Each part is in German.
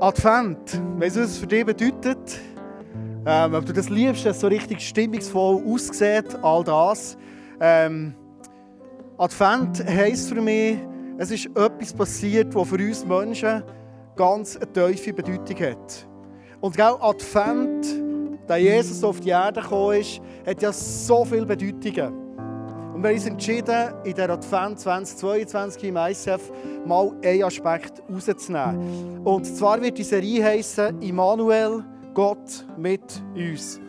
Advent, weißt du, was es für dich bedeutet? Ähm, ob du das liebst, dass es so richtig stimmungsvoll aussieht, all das. Ähm, Advent heisst für mich, es ist etwas passiert, was für uns Menschen ganz eine tiefe Bedeutung hat. Und auch Advent, da Jesus auf die Erde gekommen ist, hat ja so viele Bedeutungen. Und wir haben uns entschieden, in der Advent 2022 im ICF mal einen Aspekt rauszunehmen. Und zwar wird die Serie heißen Immanuel, Gott mit uns.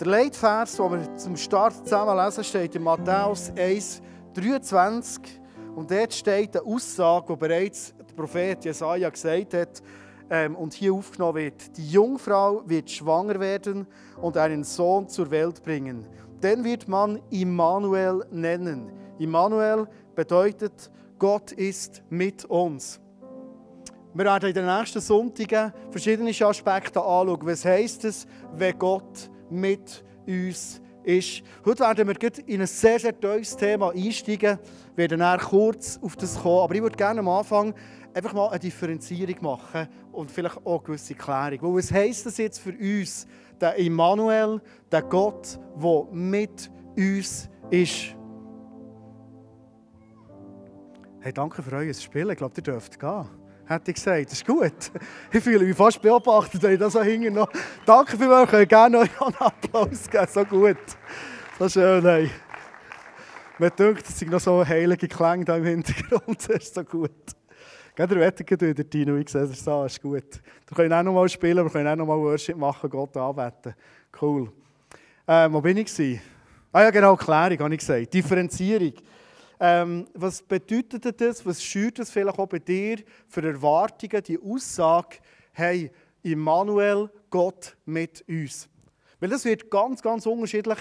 Der Leitvers, den wir zum Start zusammen lesen, steht in Matthäus 1, 23. Und dort steht eine Aussage, die bereits der Prophet Jesaja gesagt hat ähm, und hier aufgenommen wird. Die Jungfrau wird schwanger werden und einen Sohn zur Welt bringen. Den wird man Immanuel nennen. Immanuel bedeutet, Gott ist mit uns. Wir werden in den nächsten Sonntagen verschiedene Aspekte anschauen. Was heisst es, wenn Gott mit uns ist? Heute werden wir in ein sehr, sehr tiefes Thema einsteigen. Wir werden dann kurz auf das kommen. Aber ich würde gerne am Anfang einfach mal eine Differenzierung machen und vielleicht auch eine gewisse Klärung. was heisst das jetzt für uns, der Immanuel, der Gott, der mit uns ist? Hey, danke für euer Spiel. Ich glaube, ihr dürft gehen hätte ich gesagt. Das ist gut. Ich fühle mich fast beobachtet, wenn ich das hinten noch... Danke für euch, ich gerne euch einen Applaus geben. So gut. So schön, hey. Man denkt, es sind noch so heilige Klänge da im Hintergrund. Das ist so gut. Geht der Wetter wieder, Tino, ich sehe so, ist gut. Wir können auch noch mal spielen, wir können auch noch mal Worship machen, Gott anbeten. Cool. Ähm, wo bin ich? Ah ja, genau, Klärung, habe ich gesagt. Differenzierung. Ähm, was bedeutet das? Was schürt das vielleicht auch bei dir für Erwartungen, die Aussage, hey, Immanuel, Gott mit uns? Weil das wird ganz, ganz unterschiedlich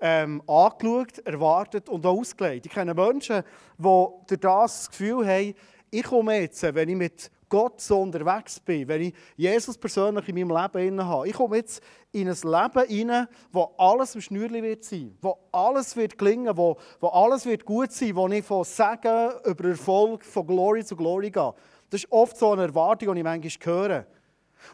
ähm, angeschaut, erwartet und auch ausgelegt. Ich kenne Menschen, die das Gefühl haben, ich komme jetzt, wenn ich mit Gott so unterwegs bin, wenn ich Jesus persönlich in meinem Leben habe, ich komme jetzt in ein Leben hinein, wo alles im Schnürli wird sein, wo alles wird gelingen, wo, wo alles wird gut sein, wo ich von Segen über Erfolg, von Glory zu Glory gehe. Das ist oft so eine Erwartung, die ich manchmal höre.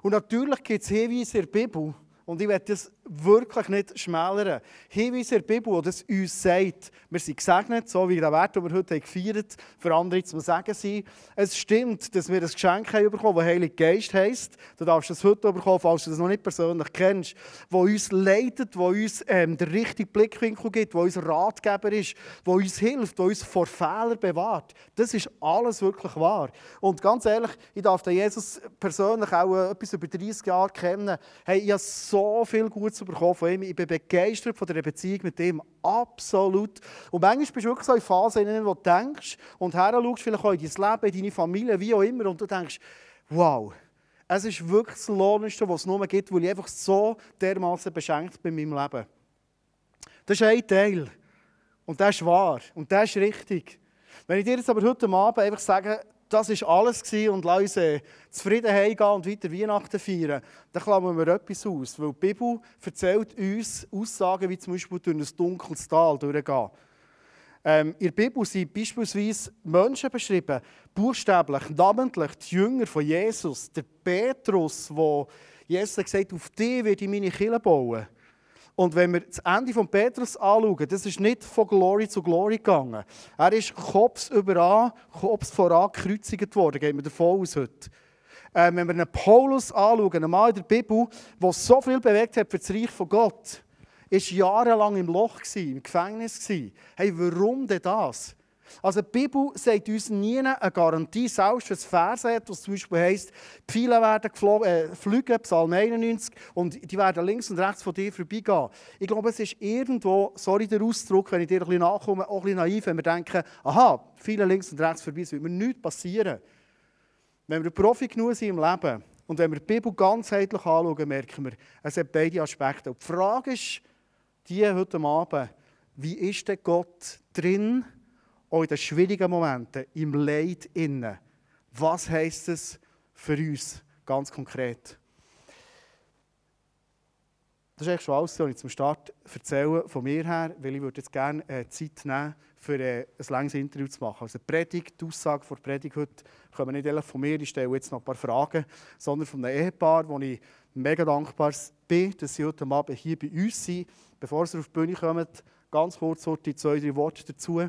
Und natürlich gibt es Hinweise in der Bibel, und ich werde das wirklich nicht schmälern. Hinweis in der Bibel, das uns sagt, wir sind gesegnet, so wie der Wert, den wir heute gefeiert haben, für andere zum Sagen sein. Es stimmt, dass wir ein Geschenk haben bekommen, das Heilig Geist heisst. Du darfst das heute bekommen, falls du das noch nicht persönlich kennst, wo uns leitet, wo uns ähm, den richtigen Blickwinkel gibt, wo uns Ratgeber ist, wo uns hilft, wo uns vor Fehlern bewahrt. Das ist alles wirklich wahr. Und ganz ehrlich, ich darf den Jesus persönlich auch äh, etwas über 30 Jahre kennen. Hey, ich habe so viel Gutes bekommen von ihm. Ich bin begeistert von der Beziehung mit ihm. Absolut. Und manchmal bist du wirklich so in Phasen, in denen du denkst und her schaust, vielleicht auch in dein Leben, in deine Familie, wie auch immer, und du denkst, wow, es ist wirklich das Lohnendste, was es nur gibt, weil ich einfach so dermaßen beschenkt bin in meinem Leben. Das ist ein Teil. Und das ist wahr. Und das ist richtig. Wenn ich dir jetzt aber heute Abend einfach sage, das war alles und lass uns äh, zufrieden heimgehen und weiter Weihnachten feiern, dann klammern wir etwas aus. Weil die Bibel erzählt uns Aussagen, wie zum Beispiel durch ein dunkles Tal durchgehen. Ähm, in der Bibel sind beispielsweise Menschen beschrieben, buchstäblich, namentlich die Jünger von Jesus, der Petrus, wo Jesus gesagt hat, auf die werde ich meine Kirche bauen. Und wenn wir das Ende von Petrus anschauen, das ist nicht von Glory zu Glory gegangen. Er ist Kopf überan, Kopf voran gekreuzigt worden, gehen wir davon aus heute. Ähm, wenn wir einen Paulus anschauen, einen Mann in der Bibel, der so viel bewegt hat für das Reich von Gott, ist jahrelang im Loch, im Gefängnis. Hey, warum denn das? Also die Bibel sagt uns nie eine Garantie, selbst für das Vers hat, was zum Beispiel heisst, Pfeile werden äh, fliegen, Psalm 91, und die werden links und rechts von dir vorbeigehen. Ich glaube, es ist irgendwo, sorry der Ausdruck, wenn ich dir ein bisschen nachkomme, auch ein bisschen naiv, wenn wir denken, aha, viele links und rechts vorbei, es wird mir nichts passieren. Wenn wir Profi genug sind im Leben und wenn wir die Bibel ganzheitlich anschauen, merken wir, es hat beide Aspekte. Und die Frage ist, die heute Abend, wie ist denn Gott drin? Auch in den schwierigen Momenten, im Leid innen. Was heißt es für uns ganz konkret? Das ist eigentlich schon alles, was ich zum Start erzähle von mir her, weil ich würde jetzt gerne äh, Zeit nehmen, für äh, ein langes Interview zu machen. Also die Predigt, die Aussage von der Predigt heute kommen nicht von mir, ich stelle jetzt noch ein paar Fragen, sondern von einem Ehepaar, wo ich mega dankbar bin, dass sie heute Abend hier bei uns sind. Bevor sie auf die Bühne kommen, ganz kurz die zwei, drei Worte dazu.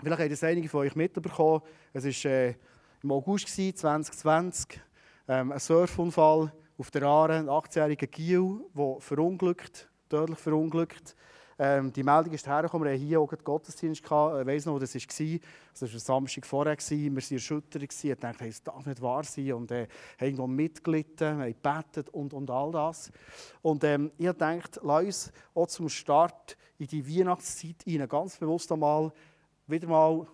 Vielleicht haben das einige von euch mitbekommen. Es war äh, im August 2020, ähm, ein Surfunfall auf der Aare, ein 18-jähriger Giel, der verunglückt, tödlich verunglückt. Ähm, die Meldung ist hergekommen, wir hatten hier auch den Gottesdienst. Gehabt. Ich weiss noch, wo das war. Das war ein Samstag vorher. Wir waren erschüttert. Ich dachte, es darf nicht wahr sein. Und äh, haben irgendwo mitgelitten, haben gebetet und, und all das. Und ähm, ich dachte, lass uns auch zum Start in die Weihnachtszeit rein, ganz bewusst einmal, wieder mal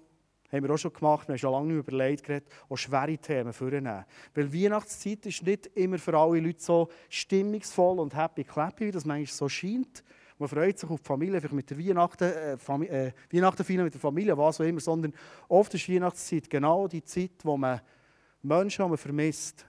haben wir auch schon gemacht, wir haben schon lange überlegt, geredet, auch schwere Themen vornehmen. Weil Weihnachtszeit ist nicht immer für alle Leute so stimmungsvoll und happy clappy, wie das manchmal so scheint. Man freut sich auf die Familie, vielleicht mit der Weihnachten, äh, Fam äh, Weihnachten mit der Familie, was auch immer, sondern oft ist Weihnachtszeit genau die Zeit, wo man Menschen, die man vermisst,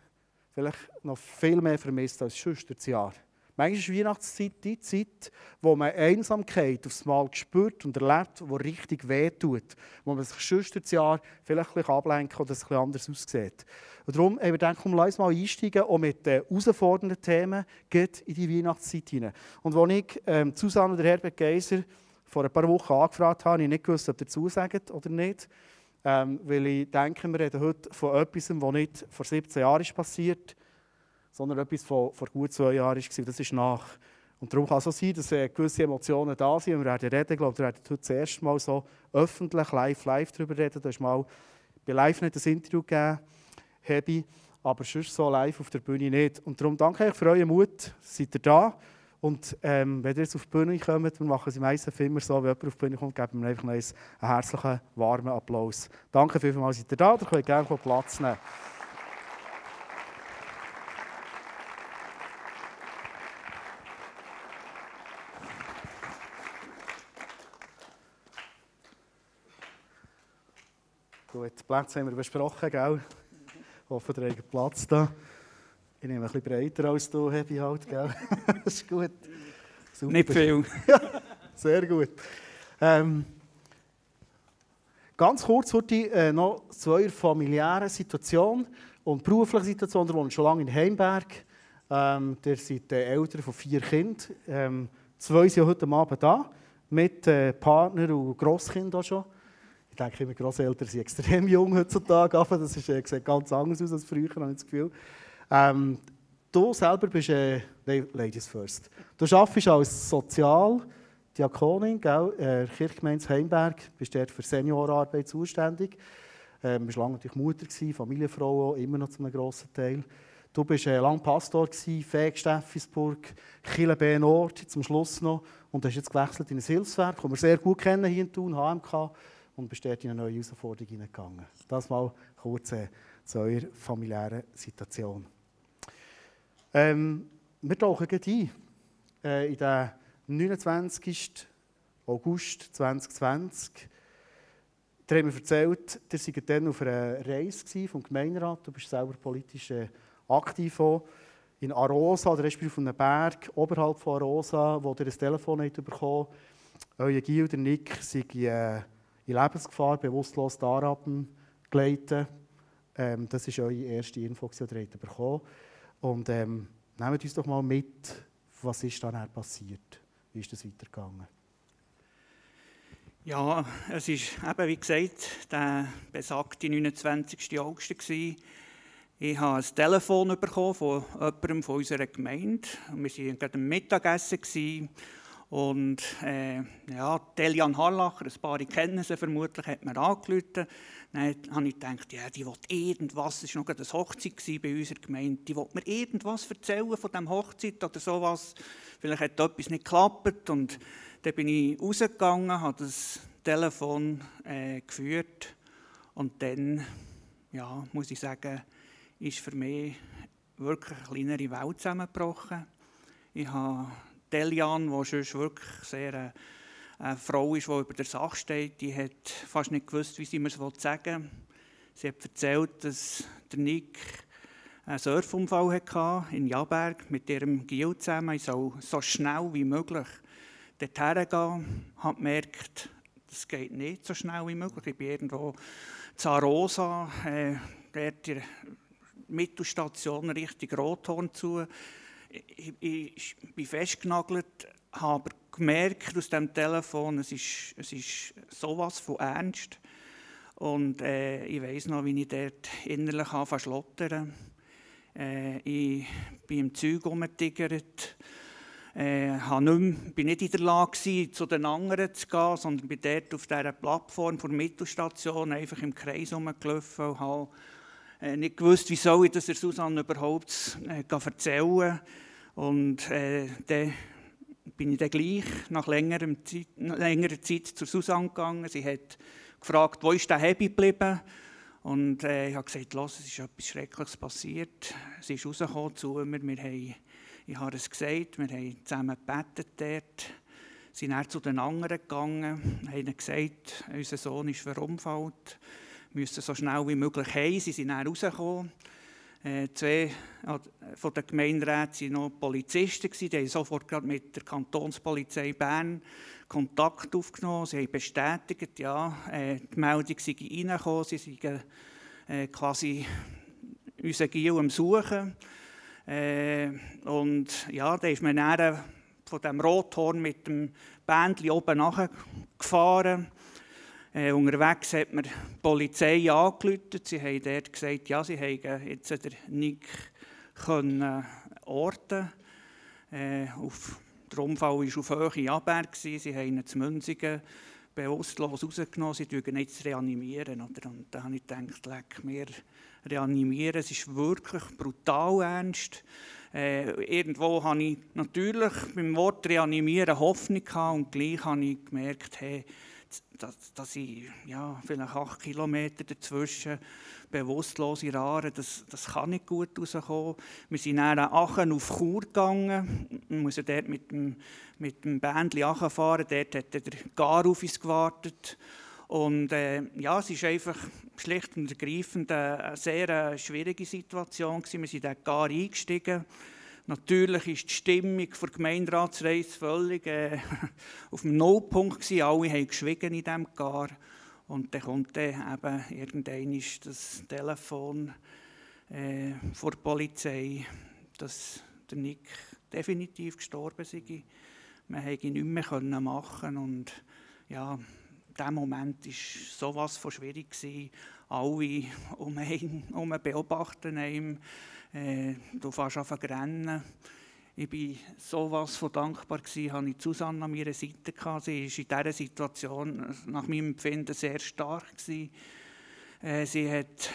vielleicht noch viel mehr vermisst als sonst das Jahr. Manchmal ist Weihnachtszeit die Zeit, wo man Einsamkeit aufs Mal spürt und erlebt, die richtig wehtut. Wo man sich sonst das Jahr vielleicht ein bisschen ablenken oder es ein anders aussieht. Und darum haben wir gedacht, komm, lass uns mal einsteigen, auch mit den herausfordernden Themen geht in die Weihnachtszeit hinein. Und als ich ähm, Susanne und Herbert Geiser vor ein paar Wochen angefragt habe, habe ich nicht gewusst, ob ihr zusagt oder nicht. Ähm, weil ich denke, wir reden heute von etwas, was nicht vor 17 Jahren ist passiert sondern etwas von vor gut zwei Jahren war. Das ist nach. Und darum kann es so sein, dass äh, gewisse Emotionen da sind. Wir werden reden, glaube wir werden heute das erste Mal so öffentlich, live, live darüber reden. Da ist mal bei Live nicht ein Interview gegeben, Hebi, aber sonst so live auf der Bühne nicht. Und darum danke ich für euren Mut, seid ihr da. Und ähm, wenn ihr jetzt auf die Bühne kommt, wir machen es meistens immer so, wenn jemand auf die Bühne kommt, geben wir einfach einen herzlichen, warmen Applaus. Danke vielmals, seid ihr da. Ihr könnt gerne Platz nehmen. Gut, die Plätze haben wir besprochen, gell? Ich hoffe, ihr habt Platz da. Ich nehme ein bisschen breiter als du, Hebi, halt, gell? das ist gut. Super. Nicht viel. Sehr gut. Ähm, ganz kurz heute äh, noch zu eurer familiären Situation und beruflichen Situation. Ihr wohnt schon lange in Heimberg. Ähm, ihr seid äh, Eltern von vier Kindern. Ähm, zwei sind heute Abend da, mit äh, Partner und Grosskind auch schon denke immer, Großeltern sind extrem jung heutzutage, das ist, äh, sieht ganz anders aus als früher, habe ich das Gefühl. Ähm, du selber bist, äh, Ladies first, du arbeitest als Sozialdiakonin, gell, äh, Kirchgemeinde Heimberg, bist dort für Seniorarbeit zuständig. Ähm, bist lange natürlich Mutter gewesen, Familienfrau auch, immer noch zu einem grossen Teil. Du bist äh, lange Pastor gewesen, Fähig Steffisburg, Chile zum Schluss noch, und hast jetzt gewechselt in ein Hilfswerk, das wir sehr gut kennen hier in Thun, HMK und bist dort in eine neue Herausforderung hineingegangen. Das mal kurz äh, zu eurer familiären Situation. Ähm, wir tauchen ein äh, in den 29. August 2020. Ihr habt mir erzählt, ihr seid dann auf einer Reise vom Gemeinderat. Du bist selber politisch äh, aktiv in Arosa, oder respektive auf einem Berg oberhalb von Arosa, wo ihr ein Telefon habt bekommen Euer Gil, der Nick, sei äh, in Lebensgefahr bewusstlos darab gleiten. Ähm, das ist eure erste Info, die ihr bekommen Und ähm, nehmt uns doch mal mit, was ist dann passiert? Wie ist das weitergegangen? Ja, es war eben, wie gesagt, der besagte 29. August. Gewesen. Ich habe ein Telefon bekommen von jemandem von unserer Gemeinde. Wir waren gerade am Mittagessen. Gewesen. Und äh, ja, Delian Harlacher, ein paar kennen sie vermutlich, hat mir angerufen. Dann habe ich gedacht, ja, die will irgendwas, es war noch eine Hochzeit bei unserer Gemeinde, die will mir irgendwas erzählen von dieser Hochzeit oder sowas. Vielleicht hat etwas nicht geklappt. Und dann bin ich rausgegangen, habe das Telefon äh, geführt. Und dann, ja, muss ich sagen, ist für mich wirklich eine kleinere Welt zusammengebrochen. Ich habe Delian, die sonst wirklich sehr eine, äh, eine Frau ist, die über der Sache steht, die hat fast nicht gewusst, wie sie mir es sagen will. Sie hat erzählt, dass der Nick einen Surfunfall hatte in Jaberg mit ihrem Gil zusammen. Ich soll so schnell wie möglich dorthin gehen. Ich habe gemerkt, das geht nicht so schnell wie möglich. Ich bin irgendwo Zarosa, äh, dort die Mittelstation Richtung Rothorn zu. Ich, ich, bin festgenagelt, habe gemerkt aus dem Telefon, es ist, es ist sowas von ernst. Und äh, ich weiß noch, wie ich dort innerlich verschlottern äh, Ich bin im Zeug rumgetigert. Äh, bin nicht in der Lage, zu den anderen zu gehen, sondern bin dort auf dieser Plattform der Mittelstation einfach im Kreis herumgelaufen und habe nicht gewusst, wie soll ich das der Susanne überhaupt äh, erzählen. Und äh, dann bin ich dann gleich nach längerer Zeit, längerer Zeit zur Susanne gegangen. Sie hat gefragt, wo ist der Hebi geblieben? Und äh, ich habe gesagt, Los, es ist etwas Schreckliches passiert. Sie ist rausgekommen zu mir. Wir haben, ich habe es gesagt, wir haben zusammen gebetet dort. Sie sind dann zu den anderen gegangen, haben gesagt, unser Sohn ist verunfallt. Müssen so schnell wie möglich heim. Sie sind dann rausgekommen. Äh, zwei von den Gemeinderäten waren noch Polizisten. Die haben sofort mit der Kantonspolizei Bern Kontakt aufgenommen. Sie haben bestätigt, ja, äh, die Meldung sei reingekommen. Sie seien äh, quasi unseren Gil am Suchen. Äh, und ja, da ist man dann von dem Rothorn mit dem Bändchen oben nachgefahren. Äh, unterwegs hat mir die Polizei angerufen. Sie haben dort gesagt, ja, sie haben jetzt den Nick können orten äh, auf, Der Unfall war auf Höhe Abberg. Sie haben ihn zu Münzigen bewusstlos rausgenommen. Sie reanimieren ihn jetzt reanimieren. Oder? Und da habe ich gedacht, leck mir, reanimieren. Es ist wirklich brutal ernst. Äh, irgendwo hatte ich natürlich beim Wort reanimieren Hoffnung gehabt und gleich habe ich gemerkt, hey, dass, dass ich ja, vielleicht acht Kilometer dazwischen bewusstlose Rare, das, das kann nicht gut rauskommen. Wir sind dann Aachen auf Chur gegangen. Wir mussten dort mit dem, mit dem Bändchen Aachen fahren. Dort hat der Gar auf uns gewartet. Und äh, ja, es ist einfach schlicht und ergreifend eine sehr äh, schwierige Situation gewesen. Wir sind dort gar eingestiegen. Natürlich ist die Stimmung der Gemeinderatsreise völlig äh, auf dem Nullpunkt gewesen. Alle haben geschwiegen in diesem Gar. Und dann kommt dann eben irgendwann das Telefon äh, vor der Polizei, dass der Nick definitiv gestorben sei. Man konnte ihn nicht mehr machen und ja, dieser Moment war sowas von schwierig. Gewesen. Alle um ihn um beobachten ihn. Äh, du fährst an rennen. Ich war so was von dankbar, hatte ich Susanne an meiner Seite. Gehabt. Sie war in dieser Situation nach meinem Empfinden sehr stark. Äh, sie hat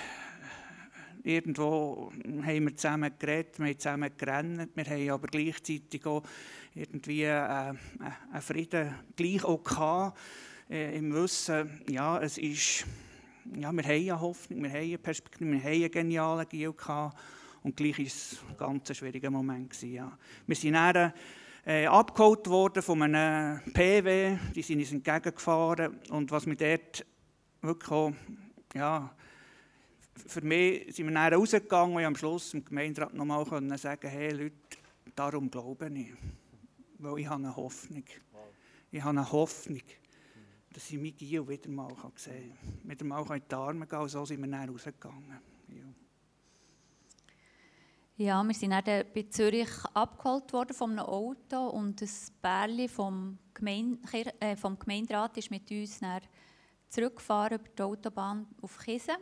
irgendwo haben wir zusammen geredet, wir haben zusammen gerannt, wir haben aber gleichzeitig auch irgendwie äh, einen Frieden gleich auch gehabt, äh, im Wissen, ja, es ist, ja, wir haben eine Hoffnung, wir haben eine Perspektive, wir haben einen genialen Gil gehabt und gleich war es ein ganz schwieriger Moment. Ja. Wir sind dann äh, abgeholt worden von einem PW, die sind uns entgegengefahren und was mir dort wirklich auch, ja, für mich sind wir dann rausgegangen und am Schluss im Gemeinderat nochmal können sagen, hey Leute, darum glaube ich, weil ich habe eine Hoffnung. Ich habe eine Hoffnung, dass ich mich Gio wieder mal sehen kann. Wieder mal in die Arme gehen so sind wir dann rausgegangen. Ja, wir sind dann bei Zürich abgeholt worden von einem Auto und das Bärli vom, Gemein äh, vom Gemeinderat ist mit uns dann zurückgefahren über die Autobahn auf Kiesen.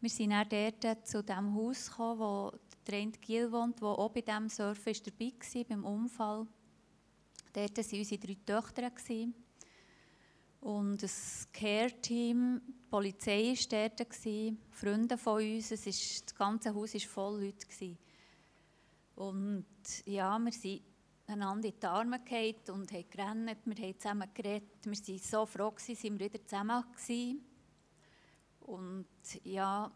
Wir sind dann dort zu dem Haus gekommen, wo Trent Giel wohnt, der auch bei diesem Surfen dabei war, beim Unfall. Dort waren unsere drei Töchter. Und das Care-Team, die Polizei war dort, Freunde von uns, es ist, das ganze Haus war voll Leute. Gewesen. Und ja, wir sind einander in die Arme gefallen und haben gerannt, wir haben zusammen geredet. Wir waren so froh, dass wir wieder zusammen waren. Und ja,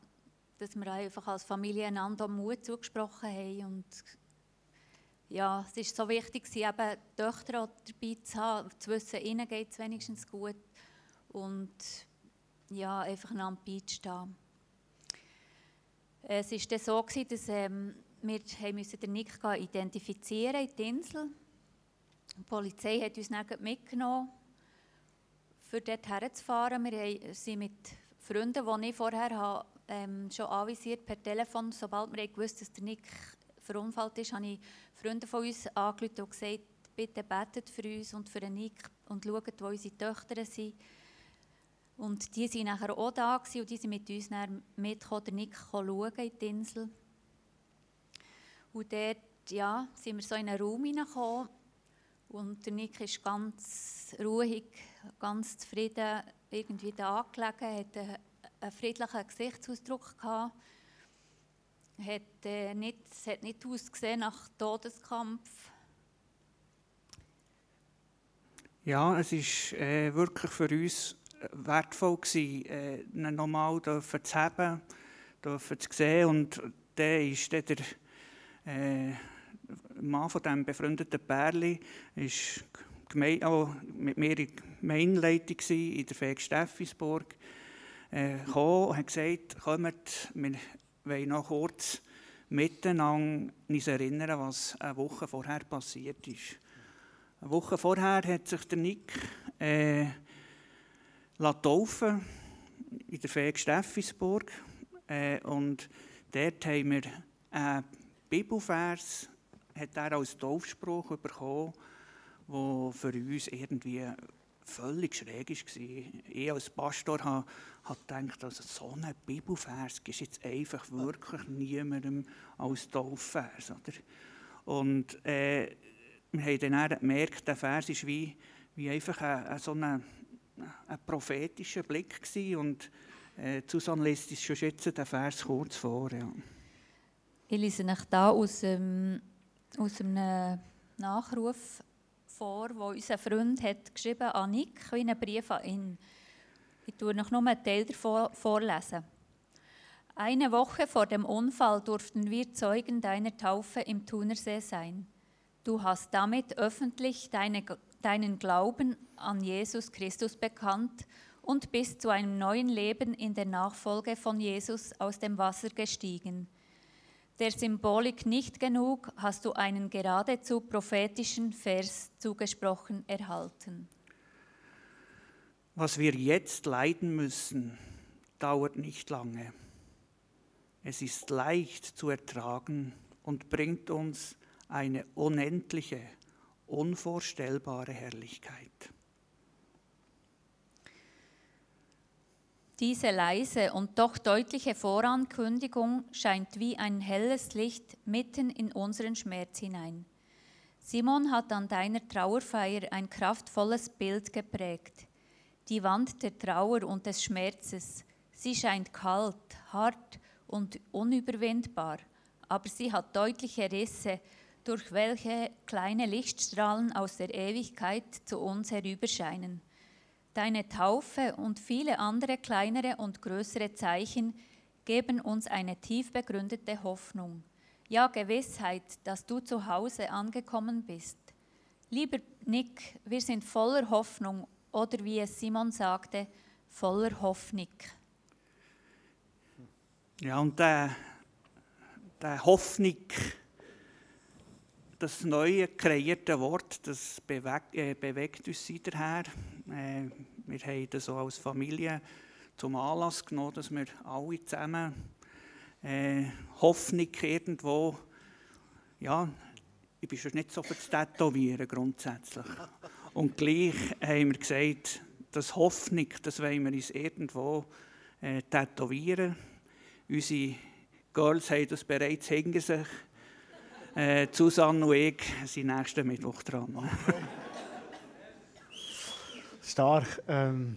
dass wir einfach als Familie einander Mut zugesprochen haben und ja, es ist so wichtig, eben die Töchter dabei zu haben, zu wissen, ihnen geht es wenigstens gut und ja, einfach einander beizustehen. Es war dann so, gewesen, dass ähm, wir haben müssen den Nick identifizieren in die Insel. Die Polizei hat uns dann mitgenommen, für dort herzufahren. Wir sind mit Freunden, die ich vorher habe, ähm, schon anvisiert per Telefon, sobald wir gewusst dass der Nick verunfallt ist, habe ich Freunde von uns angerufen und gesagt, bitte betet für uns und für den Nick und schaut, wo unsere Töchter sind. Und die waren nachher auch da und die sind mit uns mitgekommen, den Nick schauen in die Insel. Und dort ja, sind wir so in einen Raum hineingekommen und der Nick ist ganz ruhig, ganz zufrieden irgendwie da gelegen, hat einen, einen friedlichen Gesichtsausdruck gehabt. Hat, äh, nicht, es hat nicht ausgesehen nach Todeskampf. Ja, es war äh, wirklich für uns wertvoll, gewesen, äh, ihn nochmal zu haben, zu sehen. Und der ist der, äh, Mann von diesem befreundeten Pärli, ist auch mit mir in Gemeinleitung in der Fähig Steffisburg äh, gekommen und hat gesagt, kommt, wir wollen noch kurz miteinander uns erinnern, was eine Woche vorher passiert ist. Eine Woche vorher hat sich der Nick äh, taufen in der Fähig Steffisburg äh, und dort haben wir einen Bibelvers, hat er als Taufspruch bekommen, der für uns irgendwie völlig schräg war. Ich als Pastor habe, habe gedacht, also so ein Bibelvers ist jetzt einfach wirklich niemandem als Taufvers. Oder? Und äh, wir haben dann gemerkt, der Vers ist wie, wie einfach ein, ein, so ein, ein prophetischer Blick gewesen. und äh, Susanne liest uns schon jetzt den Vers kurz vor. Ja. Ich lese euch hier aus, ähm, aus einem Nachruf vor, wo unser Freund hat geschrieben an Nick, wie einen Brief an ihn. Ich tue noch nur einen Teil davon vorlesen. Eine Woche vor dem Unfall durften wir Zeugen deiner Taufe im Thunersee sein. Du hast damit öffentlich deine, deinen Glauben an Jesus Christus bekannt und bist zu einem neuen Leben in der Nachfolge von Jesus aus dem Wasser gestiegen. Der Symbolik nicht genug, hast du einen geradezu prophetischen Vers zugesprochen erhalten. Was wir jetzt leiden müssen, dauert nicht lange. Es ist leicht zu ertragen und bringt uns eine unendliche, unvorstellbare Herrlichkeit. Diese leise und doch deutliche Vorankündigung scheint wie ein helles Licht mitten in unseren Schmerz hinein. Simon hat an deiner Trauerfeier ein kraftvolles Bild geprägt. Die Wand der Trauer und des Schmerzes. Sie scheint kalt, hart und unüberwindbar, aber sie hat deutliche Risse, durch welche kleine Lichtstrahlen aus der Ewigkeit zu uns herüberscheinen. Deine Taufe und viele andere kleinere und größere Zeichen geben uns eine tief begründete Hoffnung, ja Gewissheit, dass du zu Hause angekommen bist. Lieber Nick, wir sind voller Hoffnung oder wie es Simon sagte, voller Hoffnung. Ja, und der, der Hoffnung, das neue kreierte Wort, das bewegt, äh, bewegt uns seither. Äh, wir haben das so als Familie zum Anlass genommen, dass wir alle zusammen äh, Hoffnung irgendwo, ja, ich bin schon nicht so für das Tätowieren grundsätzlich. Und gleich haben wir gesagt, das Hoffnung, das wollen wir uns irgendwo äh, tätowieren. Unsere Girls haben das bereits hinter sich. Äh, Susanne und ich sind nächsten Mittwoch dran. Stark. Ähm,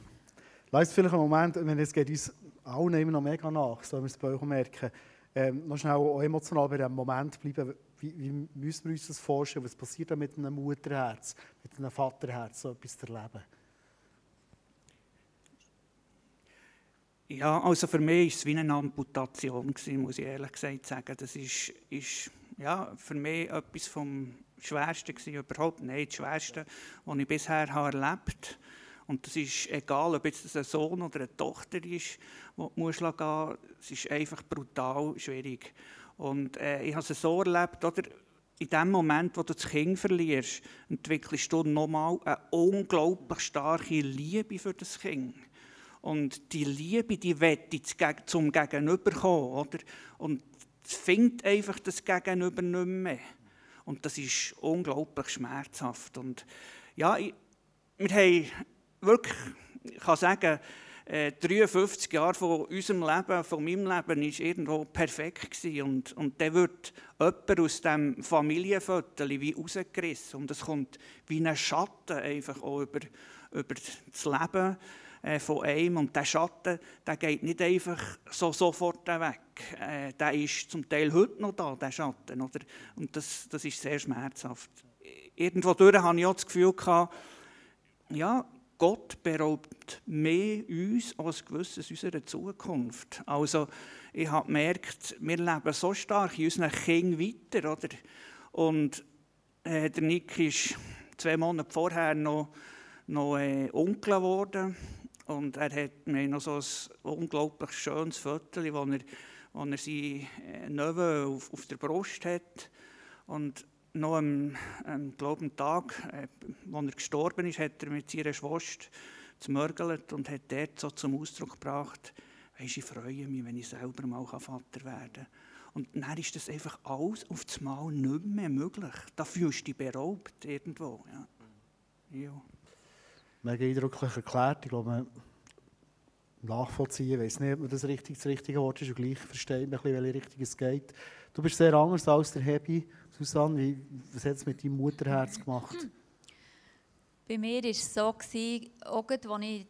Lasst vielleicht einen Moment, wenn es geht uns allen immer noch mega nach, so wir es bei euch merken, ähm, noch schnell auch emotional bei diesem Moment bleiben. Wie, wie müssen wir uns das vorstellen? Was passiert da mit einem Mutterherz, mit einem Vaterherz, so etwas zu erleben? Ja, also für mich war es wie eine Amputation, muss ich ehrlich gesagt sagen. Das ist, ist ja, für mich etwas vom Schwersten gewesen, überhaupt. Nein, das Schwerste, was ich bisher habe erlebt habe. Und das ist egal, ob jetzt ein Sohn oder eine Tochter ist, du musst gehen es ist einfach brutal schwierig. Und äh, ich habe es so erlebt, oder? in dem Moment, wo du das Kind verlierst, entwickelst du nochmal eine unglaublich starke Liebe für das Kind. Und die Liebe, die wette zum Gegenüber kommen, oder? Und es findet einfach das Gegenüber nicht mehr. Und das ist unglaublich schmerzhaft. Und ja, ich, wir haben wirklich, ich kann sagen, 53 äh, Jahre von unserem Leben, von meinem Leben, ist irgendwo perfekt gewesen. Und, und dann wird jemand aus diesem Familienviertel wie rausgerissen. Und es kommt wie ein Schatten einfach auch über, über das Leben von einem. Und der Schatten, der geht nicht einfach so sofort weg. Äh, der ist zum Teil heute noch da, der Schatten. Oder? Und das, das ist sehr schmerzhaft. Irgendwo durch hatte ich auch das Gefühl, gehabt, ja, Gott beraubt mehr uns als gewisses unserer Zukunft. Also ich habe gemerkt, wir leben so stark in unseren Kindern weiter. Oder? Und äh, der Nick ist zwei Monate vorher noch, noch äh, Onkel geworden. Und er hat mir noch so ein unglaublich schönes Foto, wo er, wo er seinen äh, Neven auf, auf der Brust hat. Und noch am, am glauben Tag, äh, als er gestorben ist, hat er mit seiner Schwester zmörgelt und hat dort so zum Ausdruck gebracht, ich freue mich, wenn ich selber mal Vater werden kann. Und dann ist das einfach alles auf das Mal nicht mehr möglich. Da fühlst du dich beraubt irgendwo. Ja. Ja. Mega eindrücklich erklärt. Ich glaube, nachvollziehen, ich weiß nicht, ob man das richtig, das richtige Wort ist und gleich versteht man, welche Richtung es geht. Du bist sehr anders als der Hebi. Susanne, wie, was hat es mit deinem Mutterherz gemacht? Bei mir war es so, als ich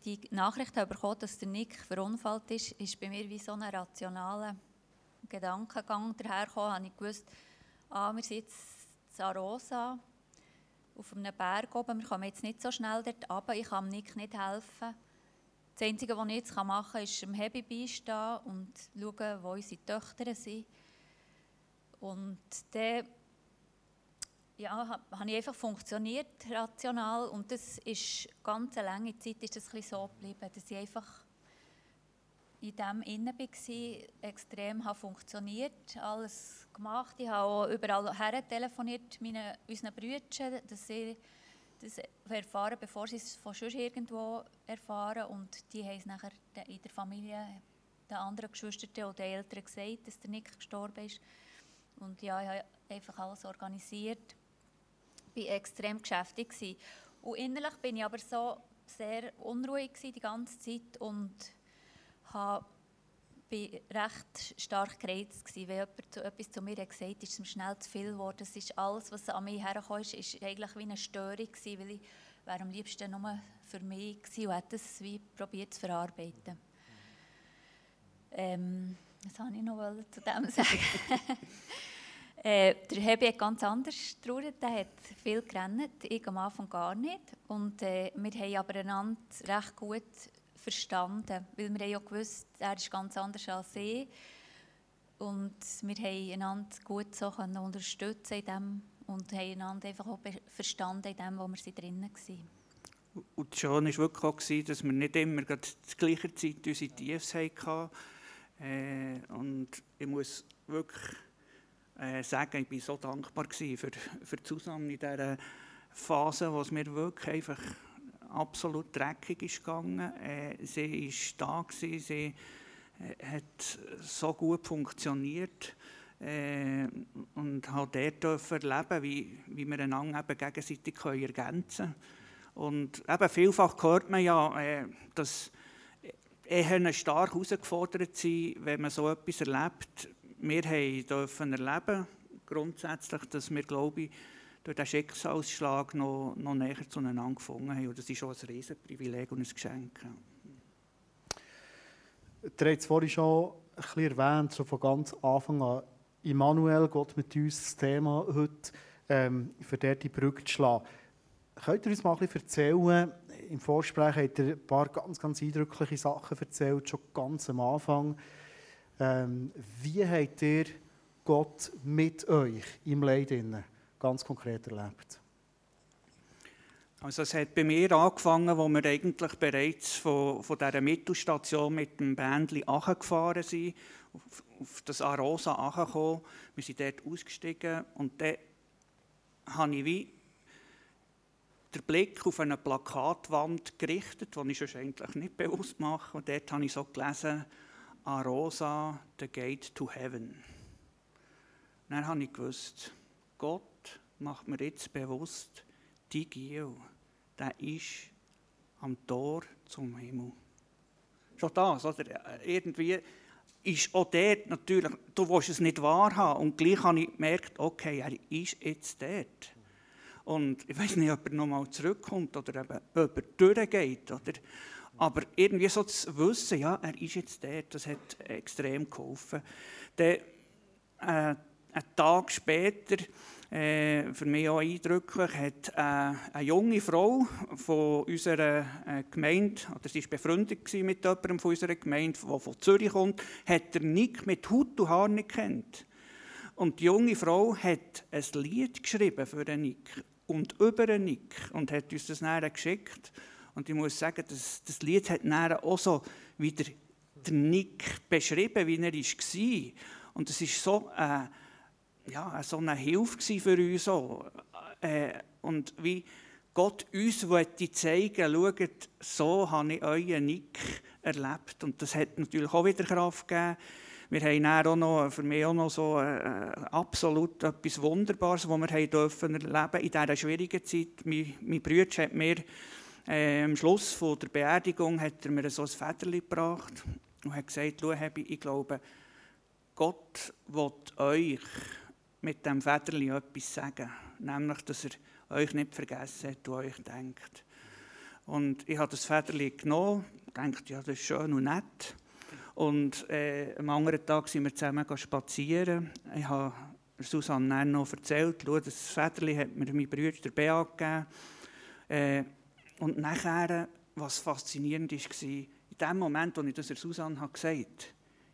die Nachricht bekommen habe, dass der Nick verunfallt ist, ist bei mir wie so ein rationaler Gedankengang dahergekommen. Ich gewusst, ah, wir sind jetzt in Arosa, auf einem Berg oben, wir kommen jetzt nicht so schnell dort runter, ich kann Nick nicht helfen. Das Einzige, was ich jetzt machen kann, ist dem Hebi beistehen und schauen, wo unsere Töchter sind. Und dann ja, habe ich einfach funktioniert, rational. Und das ist ganz eine lange Zeit ist das ein so geblieben, dass ich einfach in dem innen war, extrem habe funktioniert, alles gemacht. Ich habe auch überall her telefoniert, meinen, unseren Brüdern, dass sie das erfahren, bevor sie es von schon irgendwo erfahren. Und die haben es nachher in der Familie den anderen Geschwistern oder den Eltern gesagt, dass der Nick gestorben ist. Und ja, ich habe einfach alles organisiert war extrem gesäftigt. Und innerlich bin ich aber so sehr unruhig die ganze Zeit und war recht stark gereizt gewesen. Wenn jemand etwas zu mir gesagt hat, ist es mir schnell zu viel geworden. Das ist alles, was an mich herkam, ist, ist eigentlich wie eine Störung weil ich wäre am liebsten nur für mich gewesen und hätte es wie probiert zu verarbeiten. Ähm, was wollte ich noch zu dem sagen? Äh, der Hebi hat ganz anders getrauert, er hat viel gerannt, ich am Anfang gar nicht. Und äh, wir haben aber einander recht gut verstanden, weil wir haben ja gewusst, er ist ganz anders als ich. Und wir haben einander gut so unterstützen in dem und haben einander einfach auch verstanden in dem, wo wir drinnen waren. Und das Schöne war wirklich auch, dass wir nicht immer zur gleichen Zeit unsere Tiefs hatten. Äh, und ich muss wirklich äh, sagen, ich war so dankbar für, für Susanne in dieser Phase, wo es mir wirklich einfach absolut dreckig ist gegangen. Äh, sie war da, gewesen, sie äh, hat so gut funktioniert äh, und hat dort erleben wie, wie wir einander eben gegenseitig ergänzen können. Und eben vielfach hört man ja, äh, dass Ehen stark herausgefordert sind, wenn man so etwas erlebt, wir dürfen erleben, grundsätzlich, dass wir, glaube ich, durch diesen Schicksalsschlag noch, noch näher zueinander gefunden haben. Und das ist auch ein Riesenprivileg und ein Geschenk. Du hast es vorhin schon ein bisschen erwähnt, so von ganz Anfang an. Immanuel, Gott mit uns, das Thema heute, ähm, für dort die Brücke zu schlagen. Könnt ihr uns mal ein bisschen erzählen, im Vorsprechen habt ihr ein paar ganz, ganz eindrückliche Sachen erzählt, schon ganz am Anfang. Ähm, wie habt ihr Gott mit euch im Leid ganz konkret erlebt? Also es hat bei mir angefangen, wo wir eigentlich bereits von, von dieser Mittelstation mit dem Bändli gefahren sind, auf, auf das Arosa angekommen. Wir sind dort ausgestiegen und dann habe ich wie den Blick auf eine Plakatwand gerichtet, die ich eigentlich nicht bewusst mache. Und dort habe ich so gelesen, Arosa, the gate to heaven. dann habe ich gewusst, Gott macht mir jetzt bewusst, die Giel, der ist am Tor zum Himmel. Schon das, oder? Irgendwie ist auch dort natürlich, du willst es nicht wahrhaben. Und gleich habe ich gemerkt, okay, er ist jetzt dort. Und ich weiß nicht, ob er nochmal zurückkommt oder eben, ob er durchgeht. Oder? Aber irgendwie so zu wissen, ja, er ist jetzt dort, das hat extrem geholfen. Dann, äh, einen Tag später äh, für mich auch eindrücklich, hat äh, eine junge Frau von unserer äh, Gemeinde, oder sie war befreundet mit jemandem von unserer Gemeinde, der von Zürich kommt, hat der Nick mit Hut und Haar nicht kennt. Und die junge Frau hat ein Lied geschrieben für den Nick und über den Nick und hat uns das nachher geschickt. Und ich muss sagen, das, das Lied hat nachher auch so wieder den Nick beschrieben, wie er war. Und es ist so... Äh, ja, so eine Hilfe für uns auch. Äh, und wie Gott uns wollte zeigen, schaut, so habe ich euren Nick erlebt. Und das hat natürlich auch wieder Kraft gegeben. Wir haben dann auch noch, für mich auch noch so äh, absolut etwas Wunderbares, was wir haben dürfen erleben in dieser schwierigen Zeit. Mein, mein Bruder hat mir äh, am Schluss von der Beerdigung hat er mir so ein Federchen gebracht und hat gesagt, ich glaube, Gott will euch mit dem Federli etwas sagen. Nämlich, dass er euch nicht vergessen hat und euch denkt. Und ich habe das Federli genommen, denkt ja, das ist schön und nett. Und äh, am anderen Tag sind wir zusammen spazieren. Ich habe Susanne dann noch erzählt, schau, das Federli hat mir mein Bruder der Bea gegeben. Äh, und nachher, was faszinierend war, in dem Moment, als ich das Susanne gesagt habe,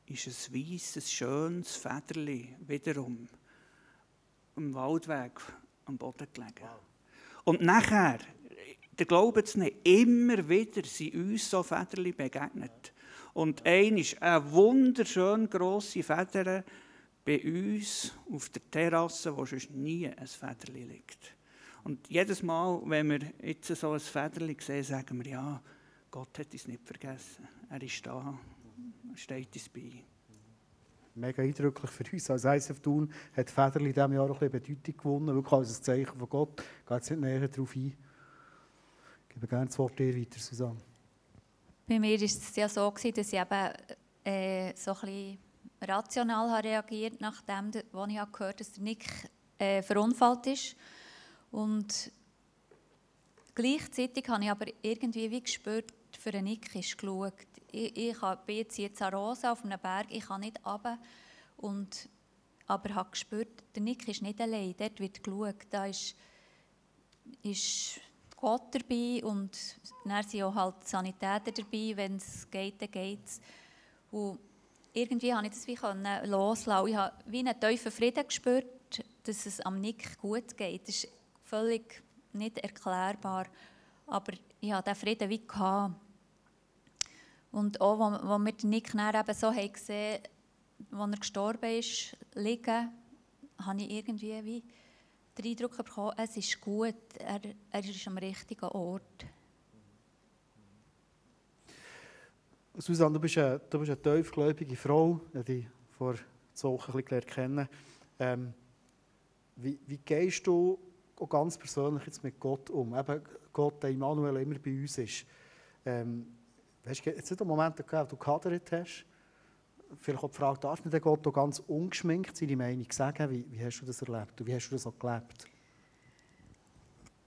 ist ein weißes, schönes Federli wiederum am Waldweg am Boden gelegen. Wow. Und nachher, der glaubt es nicht, immer wieder sind uns so Federli begegnet. Und ein ist eine wunderschön grosse Feder bei uns auf der Terrasse, wo sonst nie ein Federli liegt. Und jedes Mal, wenn wir jetzt so ein Federli sehen, sagen wir, ja, Gott hat uns nicht vergessen. Er ist da, er steht uns bei mega eindrücklich für uns. Als ISF Thun hat Federli in diesem Jahr auch ein bisschen Bedeutung gewonnen, wirklich als ein Zeichen von Gott. Ich gehe jetzt nicht näher darauf ein. Ich gebe gerne das Wort dir weiter, Susanne. Bei mir war es ja so, dass ich eben äh, so ein bisschen rational habe nachdem, als ich gehört habe, dass der Nick äh, verunfallt ist. Und gleichzeitig habe ich aber irgendwie wie gespürt, für den Nick ist geschaut ich, ich bin jetzt in Rosa auf einem Berg, ich kann nicht runter. Und, aber ich habe gespürt, der Nick ist nicht allein, dort wird geschaut, da ist, ist Gott dabei und dann sind auch halt Sanitäter dabei, wenn es geht, dann geht es. Irgendwie habe ich das wie loslassen. Ich habe wie einen tiefen Frieden gespürt, dass es am Nick gut geht. Das ist völlig nicht erklärbar, aber ich hatte diesen Frieden wie gehabt. Und auch, wo, wo wir den Nick eben so haben gesehen als er gestorben ist, liegen, habe ich irgendwie wie den Eindruck bekommen, es ist gut, er, er ist am richtigen Ort. Susanne, du bist eine, du bist eine tiefgläubige Frau, die vor zwei Wochen ein bisschen kennen ähm, wie, wie gehst du auch ganz persönlich jetzt mit Gott um? Eben Gott, der Immanuel immer bei uns ist. Ähm, Hast du jetzt nicht einen Moment gehabt, wo du gehadert hast? Vielleicht auch die Frage, du den Gott ganz ungeschminkt seine Meinung sagen? Wie, wie hast du das erlebt wie hast du das auch gelebt?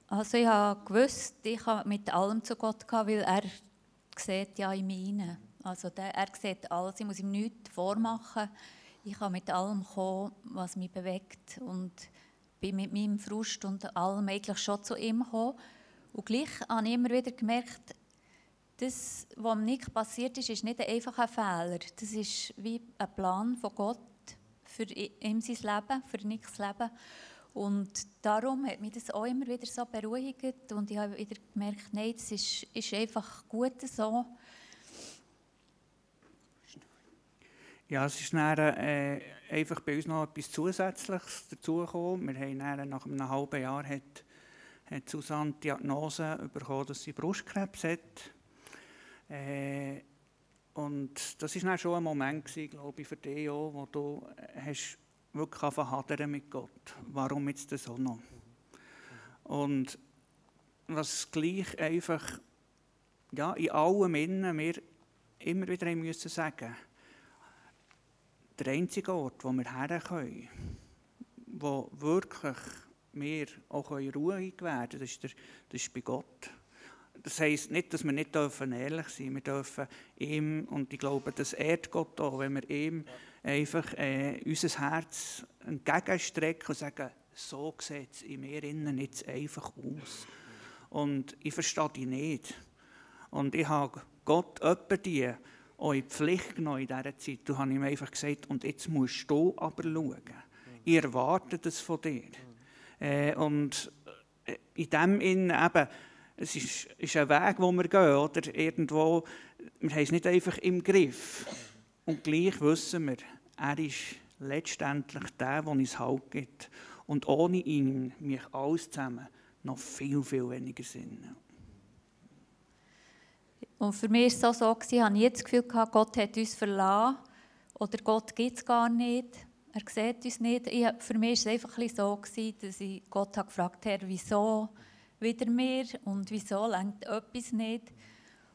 Also ich habe gewusst, ich habe mit allem zu Gott gehen, weil er sieht ja in mir Also der, er sieht alles, ich muss ihm nichts vormachen. Ich kann mit allem kommen, was mich bewegt und bin mit meinem Frust und allem eigentlich schon zu ihm gekommen. Und gleich habe ich immer wieder gemerkt, das, was Nick passiert ist, ist nicht einfach ein Fehler. Das ist wie ein Plan von Gott für ihm sein Leben, für Nicks Leben. Und darum hat mich das auch immer wieder so beruhigt und ich habe wieder gemerkt, nein, das ist, ist einfach gut so. Ja, es ist dann, äh, einfach bei uns noch etwas Zusätzliches dazugekommen. Wir haben dann, nach einem halben Jahr hat, hat Susanne die Diagnose bekommen, dass sie Brustkrebs hat. Äh, und das war dann schon ein Moment, gewesen, glaube ich, für dich auch, wo du hast wirklich hadern mit Gott. Warum jetzt das auch noch? Und was gleich einfach ja, in allem Innen wir immer wieder müssen sagen der einzige Ort, wo wir her können, wo wirklich wir auch Ruhe gewähren können, das ist, der, das ist bei Gott. Das heisst nicht, dass wir nicht dürfen ehrlich sein dürfen. Wir dürfen ihm, und ich glaube, das ehrt Gott auch, wenn wir ihm einfach äh, unser Herz entgegenstrecken und sagen, so sieht es in mir innen jetzt einfach aus. Und ich verstehe dich nicht. Und ich habe Gott öppe in die Pflicht genommen in dieser Zeit. Du hast ihm einfach gesagt, und jetzt musst du aber schauen. Ich erwarte das von dir. Äh, und äh, in dem Innen eben, es ist, ist ein Weg, wo wir gehen, oder? Irgendwo, wir haben es nicht einfach im Griff. Und gleich wissen wir, er ist letztendlich der, der uns Halt gibt. Und ohne ihn, mich alles zusammen, noch viel, viel weniger Sinn. Und für mich war es auch so, ich hatte das Gefühl, Gott hat uns verlassen oder Gott gibt es gar nicht. Er sieht uns nicht. Ich, für mich war es einfach so, dass ich Gott gefragt habe, wieso wieder mir und wieso lenkt etwas nicht.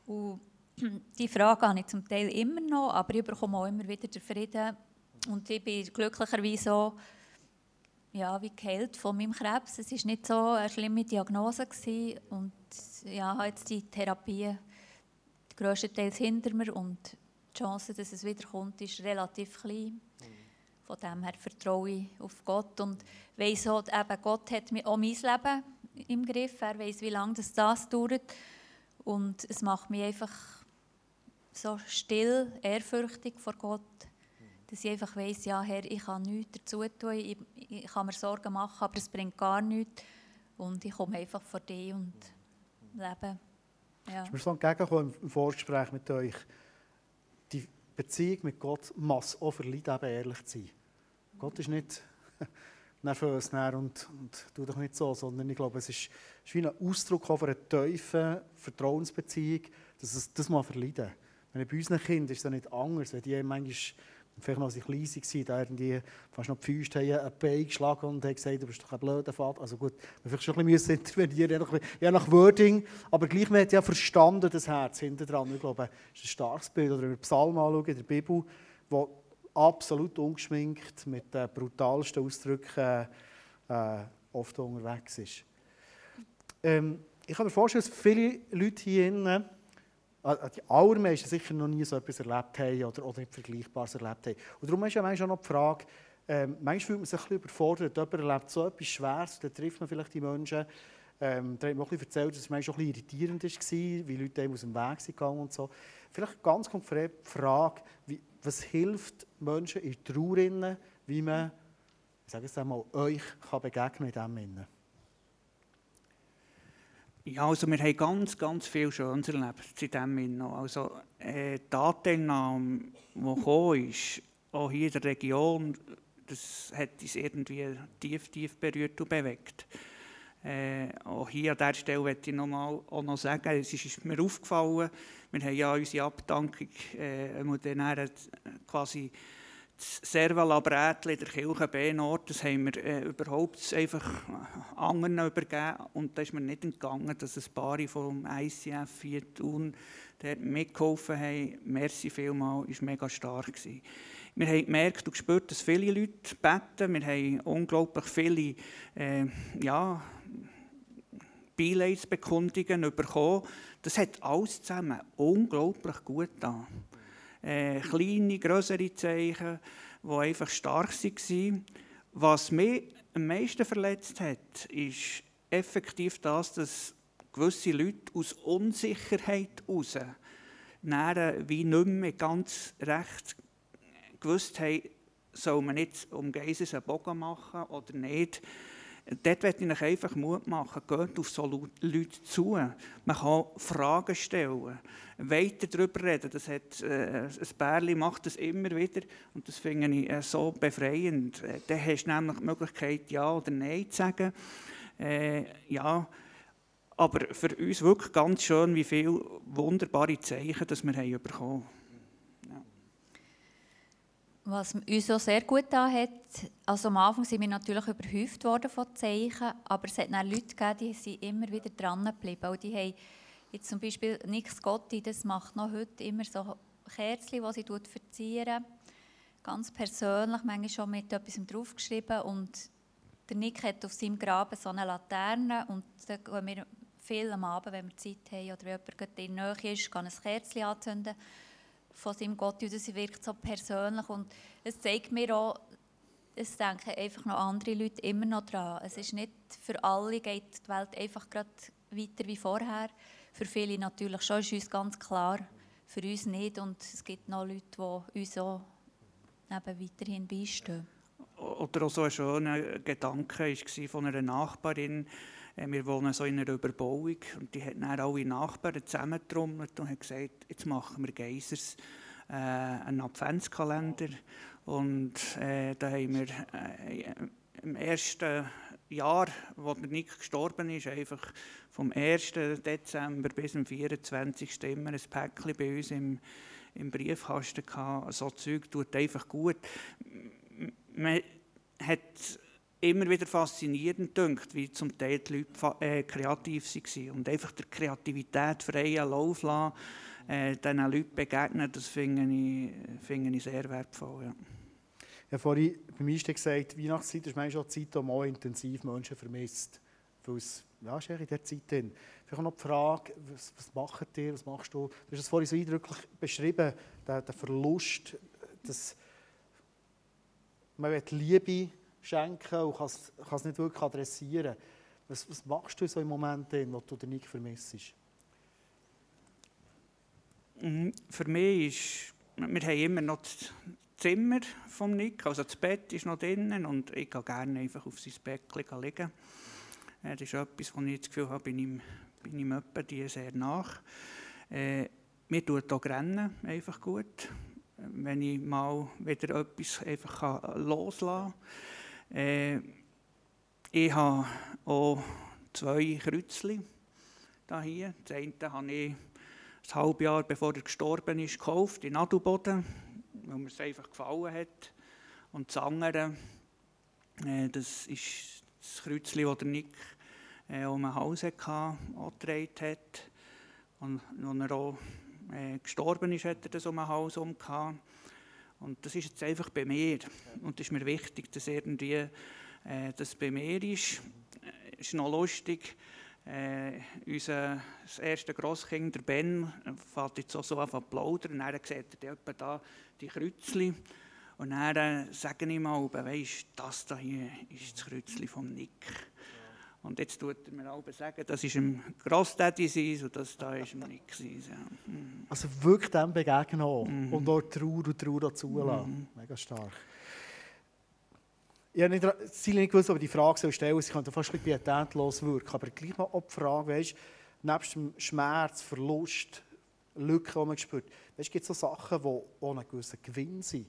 Und die Frage habe ich zum Teil immer noch, aber ich bekomme auch immer wieder den Frieden. Und ich bin glücklicherweise so, ja, wie geheilt von meinem Krebs. Es war nicht so eine schlimme Diagnose. Gewesen. Und ja, jetzt die Therapie grösstenteils hinter mir und die Chance, dass es wiederkommt, ist relativ klein. Von dem her vertraue ich auf Gott und weiss auch, eben, Gott hat auch mein Leben im Griff. Er weiß, wie lange das, das dauert. Und es macht mich einfach so still, ehrfürchtig vor Gott, dass ich einfach weiss, ja Herr, ich kann nichts dazu tun, ich, ich kann mir Sorgen machen, aber es bringt gar nichts. Und ich komme einfach vor dir und lebe. Ja. Ist mir so entgegengekommen im Vorgespräch mit euch, die Beziehung mit Gott muss auch verleiden, ehrlich zu sein. Gott ist nicht nervös und, und tu doch nicht so, sondern ich glaube, es ist, ist wie ein Ausdruck von einer tiefen Vertrauensbeziehung, dass es das mal verleiden. Wenn bei unseren Kindern ist es nicht anders, wenn die manchmal vielleicht noch als ich klein war, da fast noch die Füße haben, ein Bein geschlagen und haben gesagt, du bist doch ein blöder Vater. Also gut, wir vielleicht schon ein bisschen intervenieren, je nach Wording, aber gleich, man hat ja verstanden, das Herz hinter dran. Ich glaube, das ist ein starkes Bild. Oder wenn wir Psalm anschauen, in der Bibel, wo absolut ungeschminkt, mit den brutalsten Ausdrücken äh, oft unterwegs ist. Ähm, ich kann mir vorstellen, dass viele Leute hier drinnen Ah, ah, die allermeisten sicher noch nie so etwas erlebt haben oder, oder nicht Vergleichbares erlebt haben. Und darum ist ja manchmal auch noch die Frage, ähm, manchmal fühlt man sich ein bisschen überfordert, jemand erlebt so etwas Schweres, dann trifft man vielleicht die Menschen. Ähm, da hat man auch ein bisschen erzählt, dass es manchmal auch ein bisschen irritierend war, wie Leute aus dem Weg gegangen und so. Vielleicht ganz konkret die Frage, wie, was hilft Menschen in Trauer, wie man, ich sage es einmal, euch kann begegnen in diesem Sinne? Ja, also wir haben ganz, ganz viel Schönes erlebt zu dem noch. Also äh, die Anteilnahme, die gekommen ist, auch hier in der Region, das hat uns irgendwie tief, tief berührt und bewegt. Äh, auch hier an dieser Stelle möchte ich noch mal, auch noch sagen, es ist mir aufgefallen, wir haben ja unsere Abdankung äh, quasi das Servalabrätli der Kirche B-Nord, das haben wir äh, überhaupt einfach anderen übergeben und da ist mir nicht entgangen, dass ein paar vom ICF hier tun, der mitgeholfen haben. Merci vielmal, war mega stark. Gewesen. Wir haben gemerkt und gespürt, dass viele Leute beten. Wir haben unglaublich viele äh, ja, Beileidsbekundungen bekommen. Das hat alles zusammen unglaublich gut getan äh, kleine, größere Zeichen, die einfach stark waren. Was mich am meisten verletzt hat, ist effektiv das, dass gewisse Leute aus Unsicherheit heraus wie nicht mehr ganz recht gewusst haben, soll man jetzt um Geises einen Bogen machen oder nicht. Dort möchte ich einfach Mut machen. Geht auf so Leute zu. Man kann Fragen stellen, weiter darüber reden. Das hat, äh, ein Bärli macht das immer wieder und das finde ich äh, so befreiend. Äh, dann hast du nämlich die Möglichkeit, Ja oder Nein zu sagen. Äh, ja, aber für uns wirklich ganz schön, wie viele wunderbare Zeichen dass wir haben bekommen. Was uns auch sehr gut da hat, also am Anfang sind wir natürlich überhäuft worden von Zeichen, aber es hat dann Leute gegeben, die sind immer wieder dran geblieben. Und die haben jetzt zum Beispiel Nix Gotti, das macht noch heute immer so Kerzen, die sie verzieren. Ganz persönlich, manchmal schon mit etwas draufgeschrieben. Und der Nick hat auf seinem Graben so eine Laterne und da gehen wir viel am Abend, wenn wir Zeit haben oder wenn jemand in der Nähe ist, kann ein Kerzchen anzünden von seinem Gott und das wirkt so persönlich und es zeigt mir auch, es denken einfach noch andere Leute immer noch dran. Es ist nicht für alle geht die Welt einfach gerade weiter wie vorher. Für viele natürlich schon, ist uns ganz klar. Für uns nicht und es gibt noch Leute, die uns auch eben weiterhin beistehen. Oder auch so ein schöner Gedanke war von einer Nachbarin, wir wohnen so in einer Überbauung und die hat dann alle Nachbarn zusammengetrommelt und hat gesagt, jetzt machen wir Geisers äh, einen Adventskalender. Und äh, da haben wir äh, im ersten Jahr, wo Nick gestorben ist, einfach vom 1. Dezember bis zum 24. immer ein Päckchen bei uns im, im Briefkasten gehabt. So Zeug tut einfach gut. Man hat immer wieder faszinierend dünkt, wie zum Teil die Leute äh, kreativ waren und einfach der Kreativität freien Lauf lassen, äh, diesen Leuten begegnen, das finde ich, finde ich sehr wertvoll. Ja. Ich habe vorhin beim Einstieg gesagt, Weihnachtszeit ist manchmal auch die Zeit, wo man intensiv Menschen vermisst. Weil es ja, ist in dieser Zeit drin. Vielleicht noch die Frage, was, was macht ihr, was machst du? Du hast es vorhin so eindrücklich beschrieben, der, der Verlust, dass man Liebe schenken und kann es nicht wirklich adressieren. Was, was machst du in so einem Moment, wo du den Nick vermisst? Mhm, für mich ist, wir haben immer noch das Zimmer vom Nick, also das Bett ist noch drinnen und ich gehe gerne einfach auf sein Bett liegen. Das ist etwas, wo ich das Gefühl habe, bin ihm, bin ihm etwa die sehr nach. Äh, mir tut auch Rennen einfach gut, wenn ich mal wieder etwas einfach loslassen kann. Äh, ich habe auch zwei Kreuzchen hier. Das eine habe ich ein halbes Jahr bevor er gestorben ist gekauft, in Adelboden, weil mir es einfach gefallen hat. Und das andere, äh, das ist das Kreuzchen, das der Nick äh, um ein Haus hatte, hat. Und als er auch äh, gestorben ist, hat er das um ein Haus herum und das ist jetzt einfach bei mir. Und es ist mir wichtig, dass irgendwie äh, das bei mir ist. Es äh, ist noch lustig. Äh, unser das erste Grosskind, der Ben, fährt jetzt auch so an zu plaudern. Und dann sieht er etwa da die Kreuzchen. Und dann äh, sage ich mal, weisst, das da hier ist das Kreuzchen vom Nick. Und jetzt tut er mir auch sagen, das ist ein Grossdaddy sein und das da ist ein Nick sein. Ja. Mhm. Also wirklich dem begegnen auch. Mhm. und auch Trauer und Trauer zulassen. Mhm. Mega stark. Ich habe nicht, Ziel nicht gewusst, ob ich die Frage soll stellen soll. Sie könnte fast ein bisschen pietätlos wirken. Aber gleich mal auch die Frage, weißt, nebst dem Schmerz, Verlust, Lücken, die man spürt, weißt, gibt es so Sachen, die einen gewissen Gewinn sind.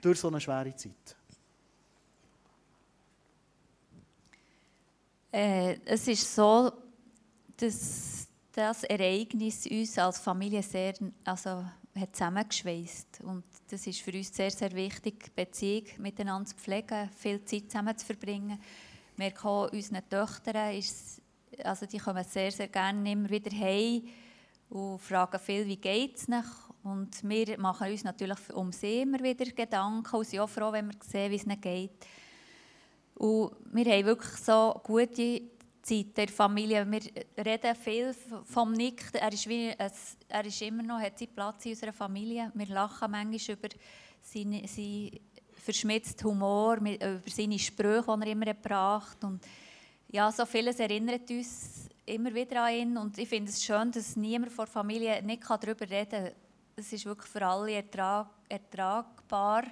Durch so eine schwere Zeit. Äh, es ist so, dass das Ereignis uns als Familie sehr also, hat zusammengeschweißt. Und das ist für uns sehr, sehr wichtig, Beziehung miteinander zu pflegen, viel Zeit zusammen zu verbringen. Wir kommen unseren Töchtern, also die kommen sehr, sehr gerne immer wieder heim und fragen viel, wie geht es. Und wir machen uns natürlich um sie immer wieder Gedanken und sind auch froh, wenn wir sehen, wie es ihnen geht. Und wir haben wirklich so gute Zeit der Familie. Wir reden viel vom Nick. Er ist, wie, er ist immer noch, hat seinen Platz in unserer Familie. Wir lachen manchmal über seinen, seinen verschmitzten Humor, über seine Sprüche, die er immer gebracht Und ja, so vieles erinnert uns immer wieder an ihn. Und ich finde es schön, dass niemand vor der Familie nicht darüber reden kann. Es ist wirklich für alle ertrag, ertragbar,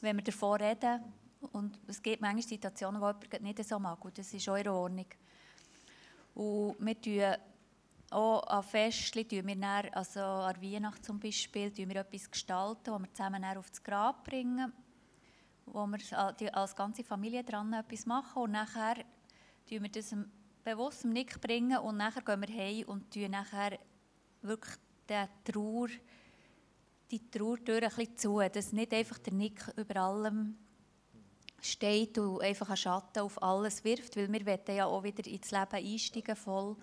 wenn wir davon reden. Und es gibt manchmal Situationen, wo jemand nicht so mag. Und das ist auch in Ordnung. Und wir tun auch an Festchen, tun wir dann, also an Weihnachten zum Beispiel, tun wir etwas gestalten, wo wir zusammen auf das Grab bringen, wo wir als ganze Familie dran etwas machen und nachher tun wir das bewusst im Nick bringen und nachher gehen wir heim und tun nachher wirklich die Trauer, die Trauertür ein bisschen zu, dass nicht einfach der Nick über allem steht und einfach einen Schatten auf alles wirft, weil wir wollen ja auch wieder ins Leben einsteigen voll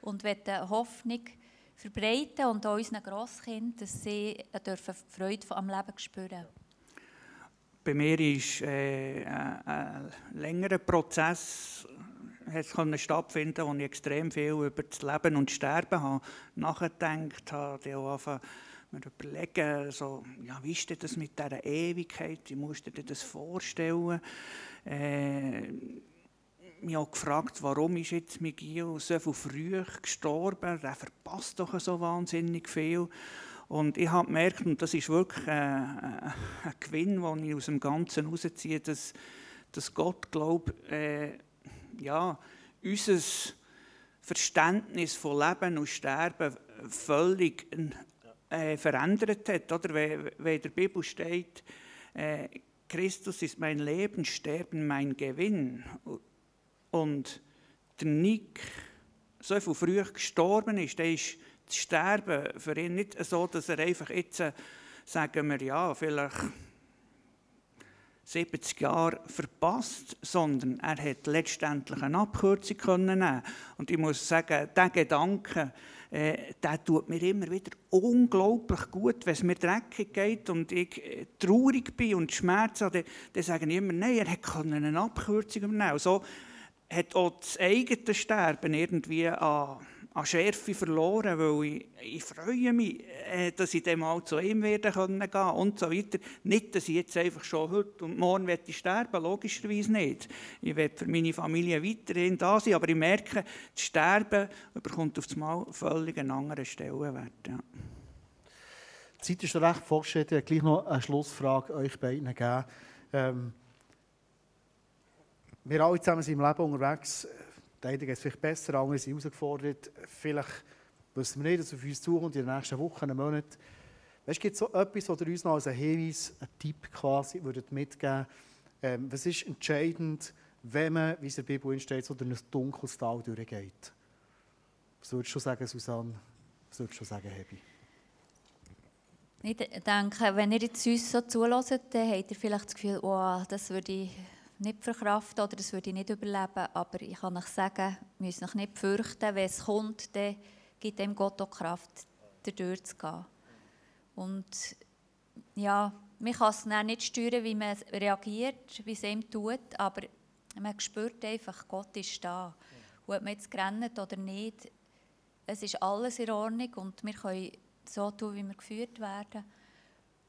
und wollen Hoffnung verbreiten und auch unseren Grosskindern, dass sie dürfen Freude am Leben spüren. Bei mir ist äh, ein längerer Prozess hat stattfinden, wo ich extrem viel über das Leben und Sterben habe nachgedacht habe, mir überlegen, so, ja, wie ist das mit dieser Ewigkeit, wie musst du dir das vorstellen? Äh, mich auch gefragt, warum ist jetzt Miguel so viel früh gestorben? Der verpasst doch so wahnsinnig viel. Und ich habe gemerkt, und das ist wirklich ein, ein Gewinn, den ich aus dem Ganzen herausziehe, dass, dass Gott, glaube äh, ja, unser Verständnis von Leben und Sterben völlig äh, verändert hat. Oder? Wenn, wenn in der Bibel steht, äh, Christus ist mein Leben, Sterben mein Gewinn. Und der Nick so viel früh gestorben ist, dann ist das Sterben für ihn nicht so, dass er einfach jetzt, äh, sagen wir, ja, vielleicht 70 Jahre verpasst, sondern er hat letztendlich eine Abkürzung können nehmen. Und ich muss sagen, der Gedanke, äh, der tut mir immer wieder unglaublich gut, wenn es mir dreckig geht und ich äh, traurig bin und Schmerz habe, dann, sage ich immer, nein, er hat eine Abkürzung nehmen. So hat auch das eigene Sterben irgendwie an an Schärfe verloren, weil ich, ich freue mich, äh, dass ich dann mal zu ihm werden können gehen und so weiter. Nicht, dass ich jetzt einfach schon heute und morgen werde sterben, logischerweise nicht. Ich werde für meine Familie weiterhin da sein, aber ich merke, das Sterben bekommt auf einmal völlig einen anderen Stellenwert. Ja. Die Zeit ist recht fortgeschritten. Ich gleich noch eine Schlussfrage euch beiden geben. Ähm, wir alle zusammen sind im Leben unterwegs. Der eine geht es vielleicht besser, andere sind herausgefordert. Vielleicht wissen wir nicht, dass auf uns zukommt in den nächsten Wochen, einen Monat. Weißt, gibt es so etwas, was ihr uns noch als einen Hinweis, einen Tipp quasi würdet mitgeben ähm, Was ist entscheidend, wenn man, wie es in der Bibel steht, so durch ein dunkles Tal durchgeht? Was würdest du sagen, Susanne? Was würdest du sagen, Hebi? Ich denke, wenn ihr jetzt uns so zulässt, dann habt ihr vielleicht das Gefühl, oh, das würde ich nicht verkraften oder das würde ich nicht überleben. Aber ich kann euch sagen, ihr müsst euch nicht fürchten. Wenn es kommt, dann gibt dem Gott auch Kraft, dadurch zu gehen. Und ja, man kann es nicht steuern, wie man reagiert, wie es ihm tut, aber man spürt einfach, Gott ist da. Ob man jetzt rennt oder nicht, es ist alles in Ordnung und wir können so tun, wie wir geführt werden.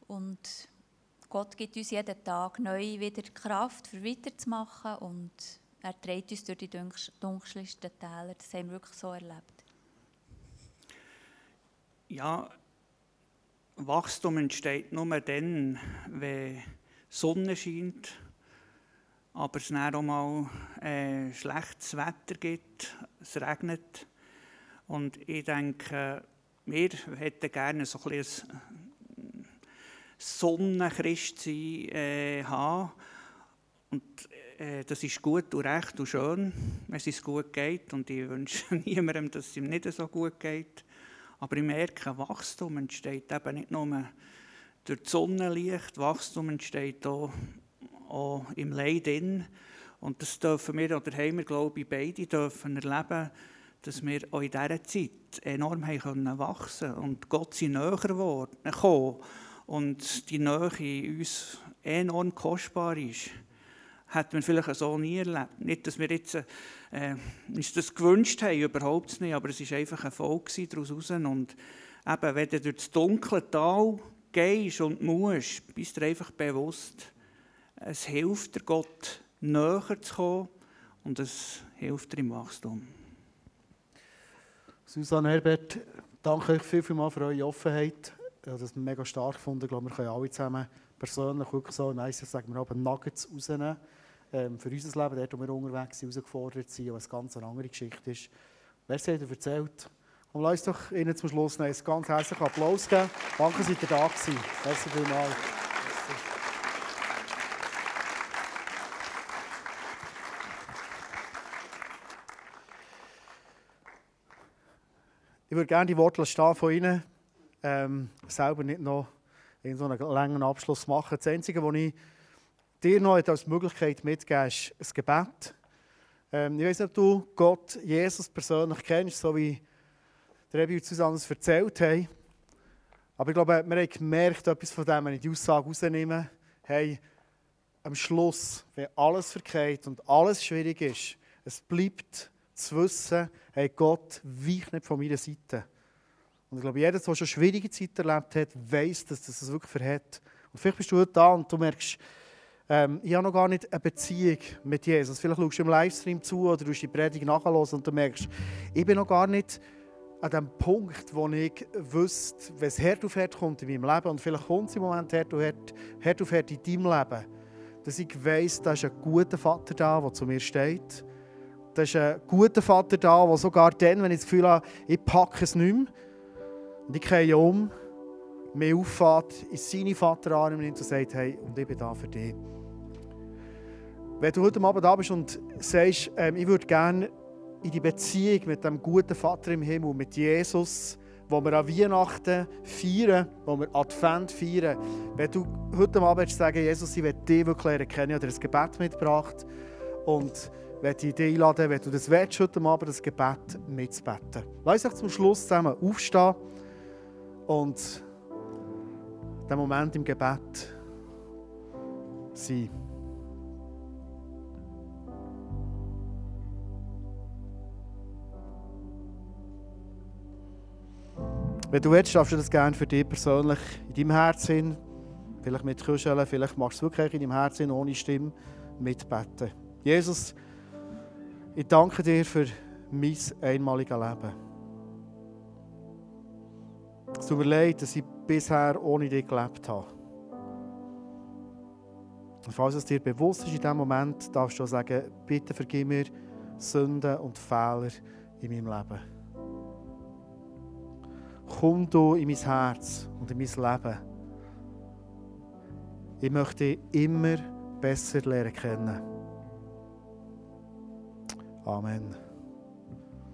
Und Gott gibt uns jeden Tag neu wieder Kraft, für weiterzumachen und er trägt uns durch die dunkelsten Täler. Das haben wir wirklich so erlebt. Ja, Wachstum entsteht nur dann, wenn Sonne scheint, aber es dann auch mal äh, schlechtes Wetter gibt, es regnet. Und ich denke, wir hätten gerne so ein bisschen Sonnenchristsein äh, haben. Und äh, das ist gut und recht und schön, wenn es gut geht. Und ich wünsche niemandem, dass es ihm nicht so gut geht. Aber ich merke, Wachstum entsteht eben nicht nur durch Sonnenlicht, Wachstum entsteht auch, auch im Leid. Und das dürfen wir, oder haben wir, glaube ich, beide dürfen erleben, dass wir auch in dieser Zeit enorm haben können wachsen und Gott sei näher geworden, gekommen und die Nähe uns enorm kostbar ist, hat man vielleicht so nie erlebt. Nicht, dass wir jetzt äh, uns das gewünscht haben, überhaupt nicht, aber es war einfach ein Erfolg daraus raus. Und eben, wenn du durch das dunkle Tal gehst und musst, bist du einfach bewusst, es hilft dir, Gott näher zu kommen und es hilft dir im Wachstum. Susanne Herbert, danke euch viel, viel mal für eure Offenheit. Ich habe das mega stark gefunden. Ich glaube, wir können alle zusammen persönlich wirklich so, nice, sagen wir aber Nuggets rausnehmen ähm, für unser Leben, dort, wo wir unterwegs sind, herausgefordert sind, was eine ganz andere Geschichte ist. Wer hat dir erzählt? Und lass doch Ihnen zum Schluss noch einen ganz herzlichen Applaus geben. Danke, dass ihr da gewesen. Merci vielmals. Ich würde gerne die Worte stehen von Ihnen, ähm, selber nicht noch in so einen langen Abschluss machen. Das Einzige, was ich dir noch als Möglichkeit mitgebe, ist ein Gebet. Ähm, ich weiß nicht, ob du Gott, Jesus persönlich kennst, so wie der Rebi und Susanne es erzählt haben. Aber ich glaube, wir haben gemerkt, etwas von dem, wenn ich die Aussage rausnehme, hey, am Schluss, wenn alles verkehrt und alles schwierig ist, es bleibt zu wissen, hey, Gott weicht nicht von meiner Seite. Und ich glaube, jeder, der schon schwierige Zeiten erlebt hat, weiß, dass das es wirklich verhält. Und vielleicht bist du da und du merkst, ähm, ich habe noch gar nicht eine Beziehung mit Jesus. Vielleicht schaust du im Livestream zu oder du die Predigt nachhören und du merkst, ich bin noch gar nicht an dem Punkt, wo ich wüsste, es Herd auf Herd kommt in meinem Leben und vielleicht kommt es im Moment Herd auf Herd, Herd, auf Herd in deinem Leben, dass ich weiss, da ist ein guter Vater da, der zu mir steht. Da ist ein guter Vater da, der sogar dann, wenn ich das Gefühl habe, ich packe es nicht mehr, und ich gehe um, mir auffahrt, in seine Vaterarme nimmt und sagt, hey, und ich bin da für dich. Wenn du heute Abend da bist und sagst, ähm, ich würde gerne in die Beziehung mit dem guten Vater im Himmel, mit Jesus, wo wir an Weihnachten feiern, wo wir Advent feiern, wenn du heute Abend sagen, Jesus, ich will dich wirklich lernen kennen, oder ein Gebet mitgebracht und möchte ich dich einladen, wenn du das willst, heute Abend das Gebet mitzubeten. Lass uns zum Schluss zusammen aufstehen und den Moment im Gebet sein. Wenn du willst, darfst du das gerne für dich persönlich in deinem Herzen, vielleicht mit Küscheln, vielleicht machst du es wirklich in deinem Herzen ohne Stimme mitbeten. Jesus, ich danke dir für mein einmaliges Leben. Es tut mir leid, dass ich bisher ohne dich gelebt habe. Und falls es dir bewusst ist in diesem Moment, darfst du sagen, bitte vergib mir Sünden und Fehler in meinem Leben komm du in mein Herz und in mein Leben. Ich möchte dich immer besser lernen kennen. Amen.